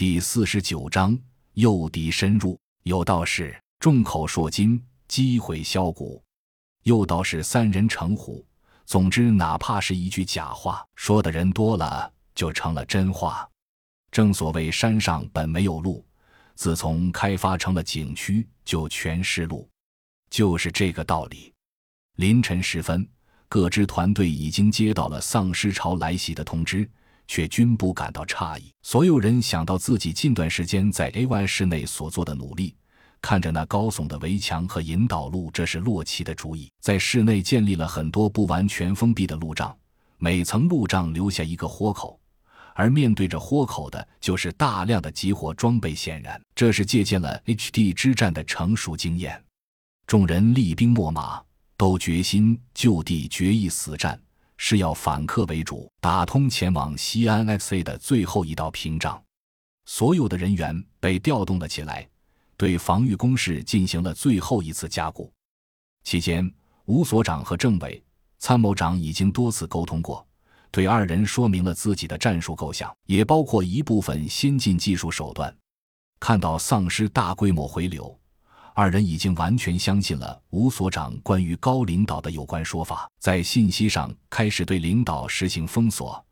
第四十九章诱敌深入。有道是：众口铄金，积毁销骨。诱道是三人成虎。总之，哪怕是一句假话，说的人多了，就成了真话。正所谓山上本没有路，自从开发成了景区，就全是路，就是这个道理。凌晨时分，各支团队已经接到了丧尸潮来袭的通知。却均不感到诧异。所有人想到自己近段时间在 A Y 市内所做的努力，看着那高耸的围墙和引导路，这是洛奇的主意。在室内建立了很多不完全封闭的路障，每层路障留下一个豁口，而面对着豁口的就是大量的集火装备。显然，这是借鉴了 H D 之战的成熟经验。众人厉兵秣马，都决心就地决一死战。是要反客为主，打通前往西安 FC 的最后一道屏障。所有的人员被调动了起来，对防御工事进行了最后一次加固。期间，吴所长和政委、参谋长已经多次沟通过，对二人说明了自己的战术构想，也包括一部分先进技术手段。看到丧尸大规模回流。二人已经完全相信了吴所长关于高领导的有关说法，在信息上开始对领导实行封锁，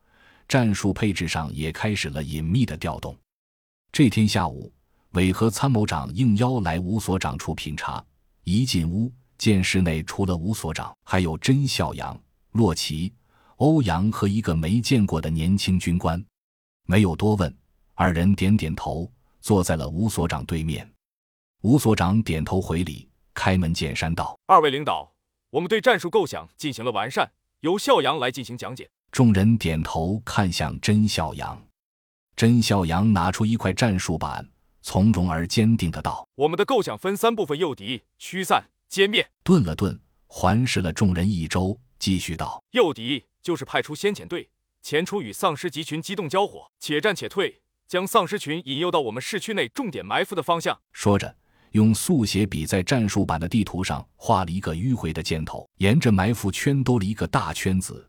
战术配置上也开始了隐秘的调动。这天下午，韦和参谋长应邀来吴所长处品茶。一进屋，见室内除了吴所长，还有甄孝阳、洛奇、欧阳和一个没见过的年轻军官。没有多问，二人点点头，坐在了吴所长对面。吴所长点头回礼，开门见山道：“二位领导，我们对战术构想进行了完善，由孝阳来进行讲解。”众人点头看向甄孝阳，甄孝阳拿出一块战术板，从容而坚定的道：“我们的构想分三部分：诱敌、驱散、歼灭。”顿了顿，环视了众人一周，继续道：“诱敌就是派出先遣队前出与丧尸集群机动交火，且战且退，将丧尸群引诱到我们市区内重点埋伏的方向。”说着。用速写笔在战术板的地图上画了一个迂回的箭头，沿着埋伏圈兜了一个大圈子，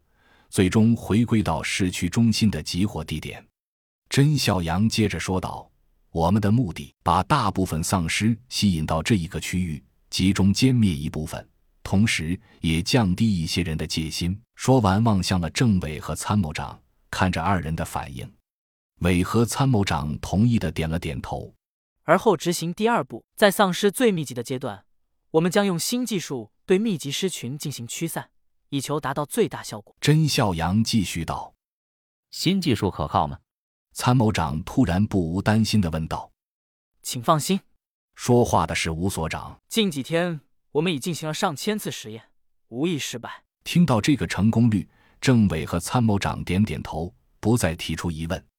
最终回归到市区中心的集火地点。甄孝阳接着说道：“我们的目的，把大部分丧尸吸引到这一个区域，集中歼灭一部分，同时也降低一些人的戒心。”说完，望向了政委和参谋长，看着二人的反应，委和参谋长同意的点了点头。而后执行第二步，在丧尸最密集的阶段，我们将用新技术对密集尸群进行驱散，以求达到最大效果。甄孝阳继续道：“新技术可靠吗？”参谋长突然不无担心的问道：“请放心，说话的是吴所长。近几天我们已进行了上千次实验，无一失败。”听到这个成功率，政委和参谋长点点头，不再提出疑问。